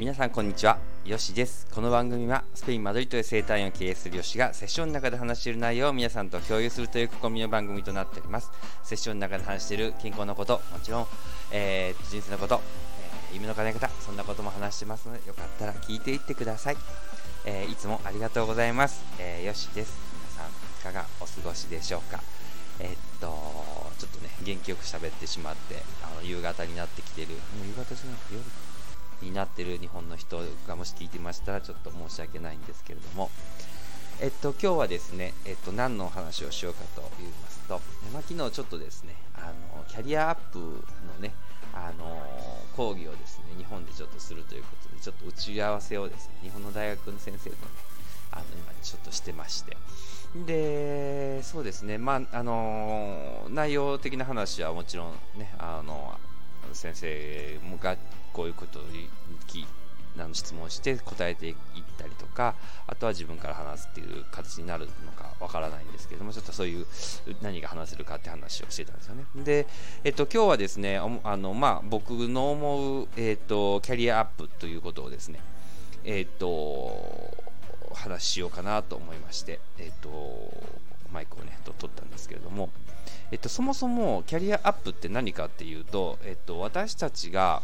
皆さんこんにちは。よしです。この番組はスペイン・マドリッドで生態院を経営するよしがセッションの中で話している内容を皆さんと共有するという試みの番組となっております。セッションの中で話している健康のこともちろん、えー、人生のこと、えー、夢の叶え方そんなことも話してますのでよかったら聞いていってください、えー、いつもありがとうございます、えよしです。皆さんいかがお過ごしでしょうか。えー、っとちょっとね元気よく喋ってしまってあの夕方になってきてる。もう夕方じゃなくて夜になってる日本の人がもし聞いてましたらちょっと申し訳ないんですけれども、えっと、今日はですね、えっと、何のお話をしようかと言いますと、まあ、昨日ちょっとですね、あのキャリアアップのね、あの講義をですね、日本でちょっとするということで、ちょっと打ち合わせをですね、日本の大学の先生とね、あの今ちょっとしてまして、で、そうですね、まあ、あの内容的な話はもちろんね、あの先生がこういうことを聞あの質問して答えていったりとかあとは自分から話すっていう形になるのかわからないんですけどもちょっとそういう何が話せるかって話をしてたんですよね。で、えっと、今日はですねあの、まあ、僕の思う、えっと、キャリアアップということをですねえっと話しようかなと思いましてえっとマイクをねと取ったんですけれどもえっと、そもそもキャリアアップって何かっていうと、えっと、私たちが、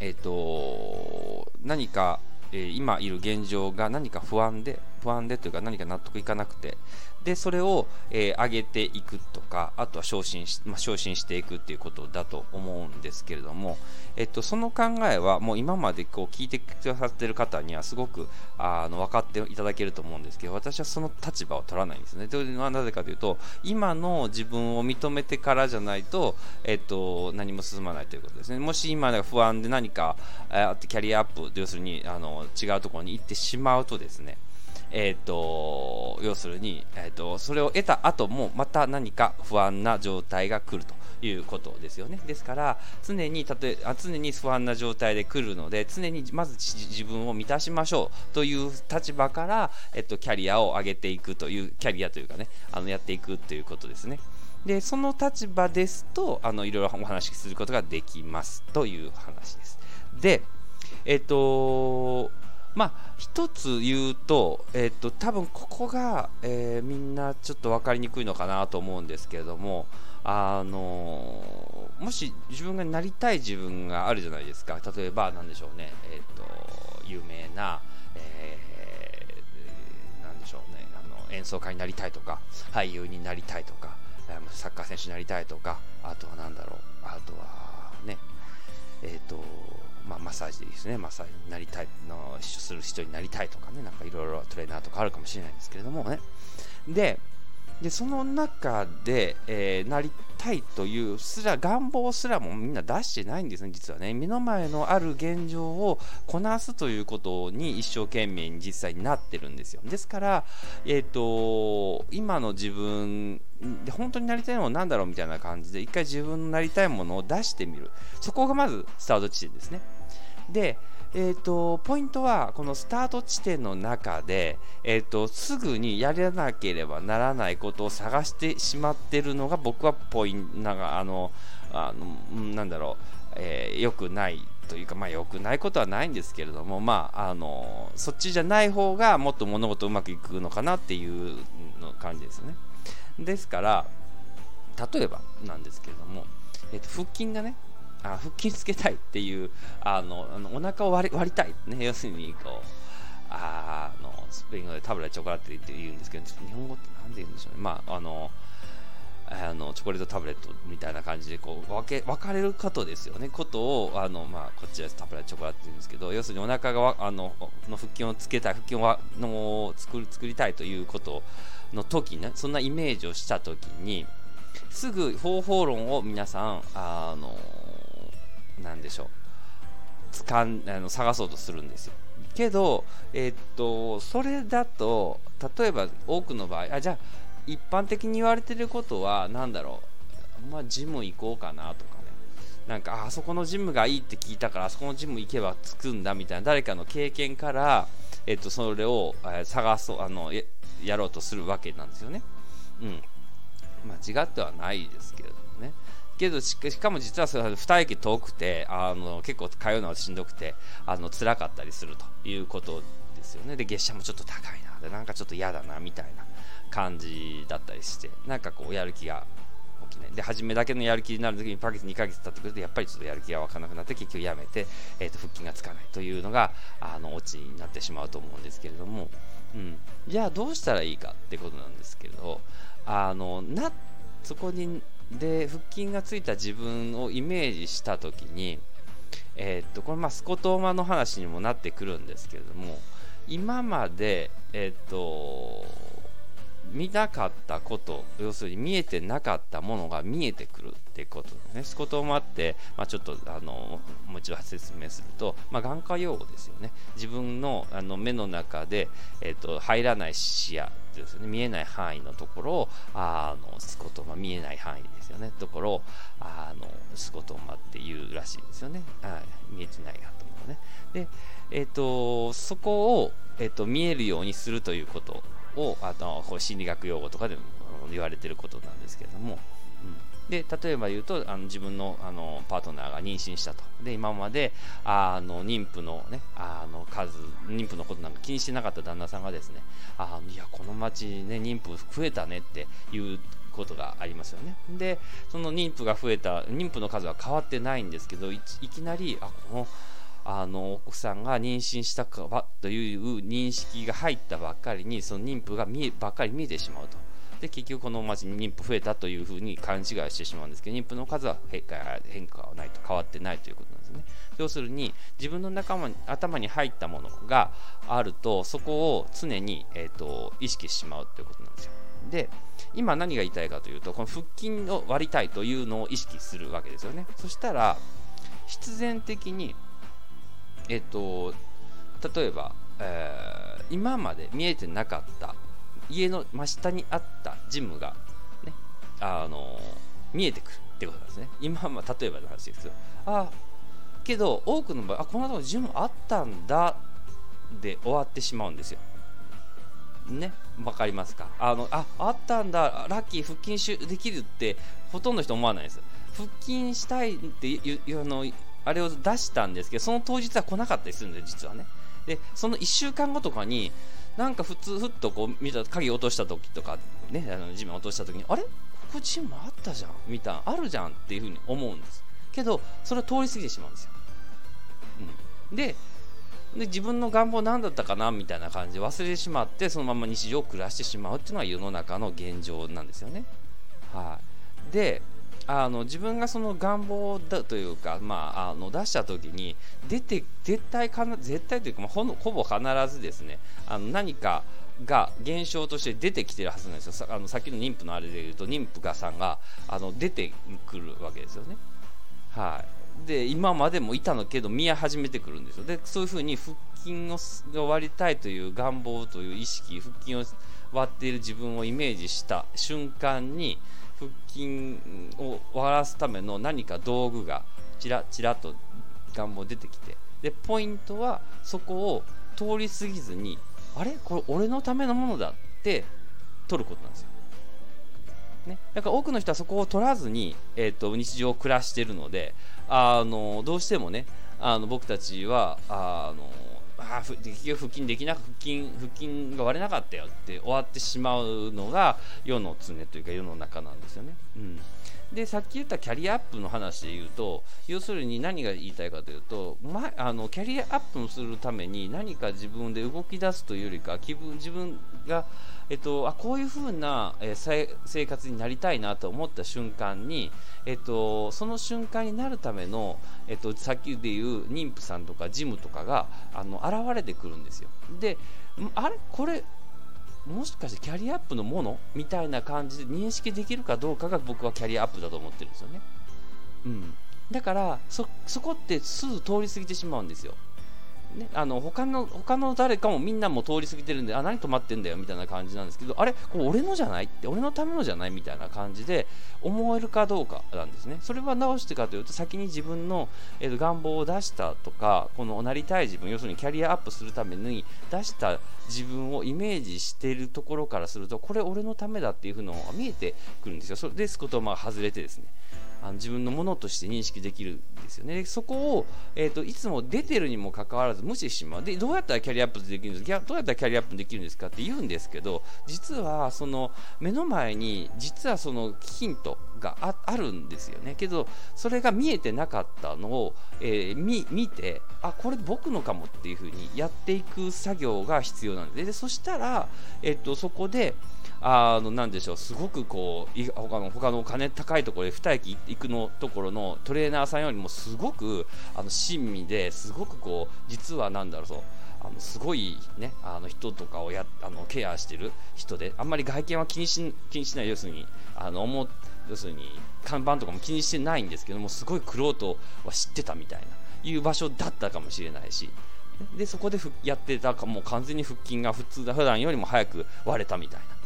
えっと、何か、えー、今いる現状が何か不安で不安でというか何か納得いかなくてでそれを、えー、上げていくとかあとは昇進し,、まあ、昇進していくっていうことだと思うんですけれども、えっと、その考えはもう今までこう聞いてくださってる方にはすごくあの分かっていただけると思うんですけど私はその立場を取らないんですね。というのはなぜかというと今の自分を認めてからじゃないと、えっと、何も進まないということですね。もし今不安で何か、えキャリアアップ要するにあの違うところに行ってしまうとですねえーと、要するに、えーと、それを得た後もまた何か不安な状態が来るということですよね。ですから常にたとえ常に不安な状態で来るので常にまず自分を満たしましょうという立場から、えーと、キャリアを上げていくというキャリアというかねあのやっていくということですね。でその立場ですとあのいろいろお話しすることができますという話です。でえっ、とまあ、一つ言うと、えっと、多分ここが、えー、みんなちょっと分かりにくいのかなと思うんですけれども、あのもし自分がなりたい自分があるじゃないですか、例えば、なんでしょうね、えっと、有名な、えー、なんでしょうね。あの、演奏家になりたいとか、俳優になりたいとか、サッカー選手になりたいとか、あとはなんだろう、あとはね、えっ、と、まあ、マッサージですね、マッサージになりたいの、する人になりたいとかね、なんかいろいろトレーナーとかあるかもしれないんですけれどもね。で、でその中で、えー、なりたいというすら願望すらもみんな出してないんですね、実はね。目の前のある現状をこなすということに一生懸命に実際になってるんですよ。ですから、えーと、今の自分で本当になりたいのは何だろうみたいな感じで一回自分のなりたいものを出してみるそこがまずスタート地点ですねでえーと、ポイントはこのスタート地点の中で、えーと、すぐにやらなければならないことを探してしまってるのが僕はポイントなんかあのあのなんだろう、えー、よくないというか、まあ、良くないことはないんですけれども、まあ、あのそっちじゃない方がもっと物事うまくいくのかなっていうの感じですね。ですから例えばなんですけれども、えーと腹筋がねあ腹筋つけたいっていうあのあのお腹を割り割りたい、ね、要するにこうあのスペイン語でタブレチョコラテって言うんですけど日本語って何で言うんでしょうね。まああのあのチョコレートタブレットみたいな感じでこう分け分かれることですよね。ことをあの、まあ、こっちはタブレットチョコラって言うんですけど要するにお腹があのの腹筋をつけたい腹筋をの作る作りたいということの時ねそんなイメージをした時にすぐ方法論を皆さんあのなんでしょう。つかんあの探そうとするんですよ。けど、えー、っとそれだと例えば多くの場合あじゃあ一般的に言われてることは何だろう。まあジム行こうかなとかね。なんかあそこのジムがいいって聞いたからあそこのジム行けば着くんだみたいな誰かの経験から、えっと、それを、え探そうあのやろうとするわけなんですよね。うん。間違ってはないですけけどしかも実はそれ2駅遠くてあの結構通うのはしんどくてあの辛かったりするということですよね。で月謝もちょっと高いな。でなんかちょっと嫌だなみたいな感じだったりして。なんかこうやる気が起きない。で初めだけのやる気になる時に1ヶ月2ヶ月経ってくるとやっぱりちょっとやる気が湧かなくなって結局やめて、えー、と腹筋がつかないというのがあのオチになってしまうと思うんですけれども、うん、じゃあどうしたらいいかってことなんですけどあのなそこにで腹筋がついた自分をイメージした時に、えー、っとこれまあスコトーマの話にもなってくるんですけれども今まで、えー、っと見なかったこと要するに見えてなかったものが見えてくるってことですね。スコトーマって、まあ、ちょっとあのもう一度説明すると、まあ、眼科用語ですよね。自分のあの目の中で、えーと、入らない視野ですよね見えない範囲のところをあのスコトマ見えない範囲ですよねところをあのスコトマっていうらしいんですよね。はい、見えてないなと思うね。で、えっ、ー、とそこを、えーと見えるようにするということをあのこう心理学用語とかでも言われてることなんですけれども、で例えば言うとあの自分のあのパートナーが妊娠したと。で今まであの妊婦の,、ね、あの数妊婦のことなんか気にしてなかった旦那さんがですねあいやこの町、ね、妊婦増えたねっていうことがありますよね。でその妊婦が増えた妊婦の数は変わってないんですけどいきなりあこのあの奥さんが妊娠したかばという認識が入ったばっかりにその妊婦が見えばっかり見えてしまうと。で結局この町に妊婦増えたというふうに勘違いしてしまうんですけど妊婦の数は変化変化はないと変わってないということなんですね。要するに自分の仲間頭に入ったものがあるとそこを常に、えーと、意識してしまうということなんですよ。で今何が言いたいかというとこの腹筋を割りたいというのを意識するわけですよね。そしたら必然的にえっと、例えば、えー、今まで見えてなかった家の真下にあったジムが、ね、あの見えてくるってことなんですね。今は例えばの話ですけど、あけど多くの場合、あこのとこジムあったんだで終わってしまうんですよ。ね、わかりますか？あのああったんだ、ラッキー、腹筋しできるってほとんどの人思わないです。腹筋したいっていうのあれを出したんですけど、その当日は来なかったりするんですよ、実はね。で、その1週間後とかに、なんか普通、ふっとこう見た、鍵落とした時とか、ね、あの地面落とした時に、あれ？ここジムあったじゃんみたいな、あるじゃんっていうふうに思うんです。けど、それは通り過ぎてしまうんですよ。うん、でで、自分の願望何だったかなみたいな感じで忘れてしまって、そのまま日常を暮らしてしまうっていうのは世の中の現状なんですよね。はい、で、あの自分がその願望だというか、まあ、あの出した時に出て絶対かな絶対というか、まあ、ほぼ必ずですねあの何かが現象として出てきてるはずなんですよ。さあのさっきの妊婦のあれでいうと妊婦がさんがあの出てくるわけですよね。はい、で今までもいたのけど見え始めてくるんですよ。でそういうふうに腹筋を割りたいという願望という意識腹筋を割っている自分をイメージした瞬間に腹筋を割らすための何か道具がちらちらと願望出てきてでポイントはそこを通り過ぎずにあれ？これ俺のためのものだって取ることなんですよ。ね、だから多くの人はそこを取らずに、えーと、日常を暮らしているのであのどうしてもねあの僕たちはあのあ結局腹筋できなく腹筋腹筋が割れなかったよって終わってしまうのが世の常というか世の中なんですよね。うんでさっき言ったキャリアアップの話で言うと要するに何が言いたいかというと、ま、あのキャリアアップするために何か自分で動き出すというよりか気分自分が、えっと、あこういう風な、えー、生活になりたいなと思った瞬間に、えっと、その瞬間になるための、えっと、さっきで言う妊婦さんとかジムとかがあの現れてくるんですよ。であれこれもしかしてキャリアアップのものみたいな感じで認識できるかどうかが僕はキャリアアップだと思ってるんですよね。うん、だからそこってすぐ通り過ぎてしまうんですよ。ね、あの他の他の誰かもみんなも通り過ぎてるんであ何止まってんだよみたいな感じなんですけどあれこれ俺のじゃないって俺のためのじゃないみたいな感じで思えるかどうかなんですね。それは直してかというと先に自分の、えー、願望を出したとかこのなりたい自分要するにキャリアアップするために出した自分をイメージしているところからするとこれ俺のためだっていうのが見えてくるんですよ。それですことをまあ外れてですね。あの自分のものとして認識できるんですよね。そこを、えーと、いつも出てるにもかかわらず無視してしまう。で、どうやったらキャリアアップできるんですか？どうやったらキャリアアップできるんですかって言うんですけど、実はその目の前に実はそのヒントがあるんですよね。けど、それが見えてなかったのを、えー、見見て、あ、これ僕のかもっていうふうにやっていく作業が必要なんです、でそしたら、えっ、ー、と、そこで、あのなんでしょう。すごくこう他の他のお金高いところで2駅行くのところのトレーナーさんよりもすごくあの親身ですごくこう実はなんだろうそうあのすごい、ね、あの人とかをやあのケアしてる人であんまり外見は気にし気にしない要するにあの思要するに看板とかも気にしてないんですけどもすごい玄人は知ってたみたいな。いう場所だったかもしれないしでそこでやってたかもう完全に腹筋が普通だ。普段よりも早く割れたみたいな。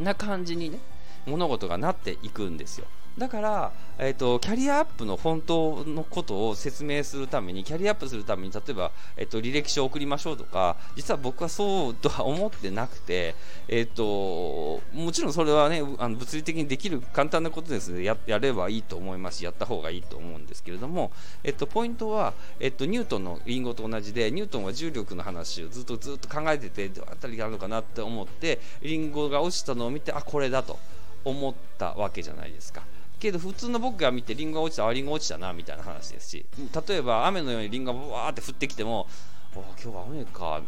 な感じにね物事がなっていくんですよ。だから、えーと、キャリアアップの本当のことを説明するためにキャリアアップするために例えば、えーと、履歴書を送りましょうとか実は僕はそうとは思ってなくて、えーと、もちろんそれはねあの物理的にできる簡単なことですのでややればいいと思いますしやった方がいいと思うんですけれども、えー、とポイントは、えー、とニュートンのリンゴと同じでニュートンは重力の話をずっとずっと考えててどうあたりがあるのかなって思ってリンゴが落ちたのを見てあこれだと思ったわけじゃないですか。けど普通の僕が見てリンゴが落ちたあリンゴ落ちたなみたいな話ですし例えば雨のようにリンゴがわーって降ってきても今日は雨か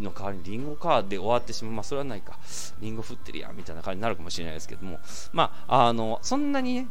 の代わりにリンゴかで終わってしまう、まあ、それはないか、リンゴ降ってるやんみたいな感じになるかもしれないですけども、まあ、あのそんなにね、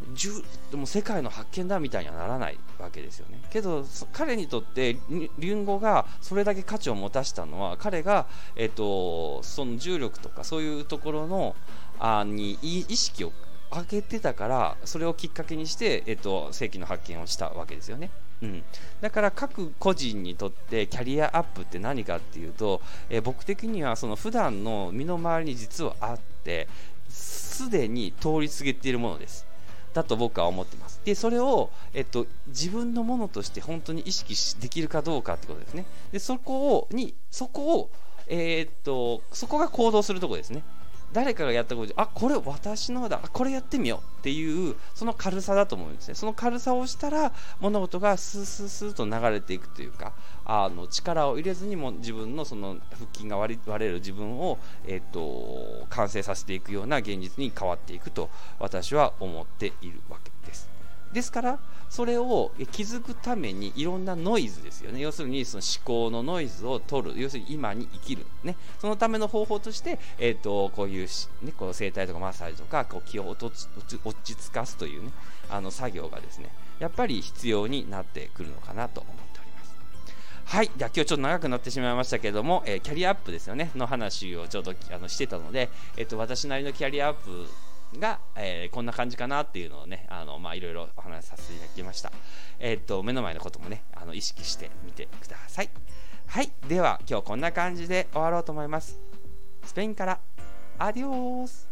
でも世界の発見だみたいにはならないわけですよね。けど、彼にとってリンゴがそれだけ価値を持たしたのは、彼が、えっと、その重力とかそういうところのあに意識を上げてたからそれをきっかけにして、えっと、正規の発見をしたわけですよね。うん、だから各個人にとってキャリアアップって何かっていうと、えー、僕的にはその普段の身の回りに実はあってすでに通り過ぎているものです。だと僕は思ってます。でそれを、えっと、自分のものとして本当に意識できるかどうかってことですね。でそこをにそこをえー、っとそこが行動するところですね。誰かがやったことであこれ私のだこれやってみようっていうその軽さだと思うんですね。その軽さをしたら物事がスースースーと流れていくというかあの力を入れずにも自分のその腹筋が割れる自分を、えーと完成させていくような現実に変わっていくと私は思っているわけです。ですからそれを気づくためにいろんなノイズですよね。要するにその思考のノイズを取る。要するに今に生きる、ね、そのための方法として、えーと、こういう、ね、こう整体とかマッサージとかこう気を落ち着かすというねあの作業がですねやっぱり必要になってくるのかなと思っております。はい。では今日ちょっと長くなってしまいましたけれども、えー、キャリアアップですよね、の話をちょっとあのしてたので、えっ、ー、と、私なりのキャリアアップが、えー、こんな感じかなっていうのをね、あの、まあ、いろいろお話しさせていただきました。えー、っと、目の前のこともね、あの、意識してみてください。はい。では、今日こんな感じで終わろうと思います。スペインから、アディオース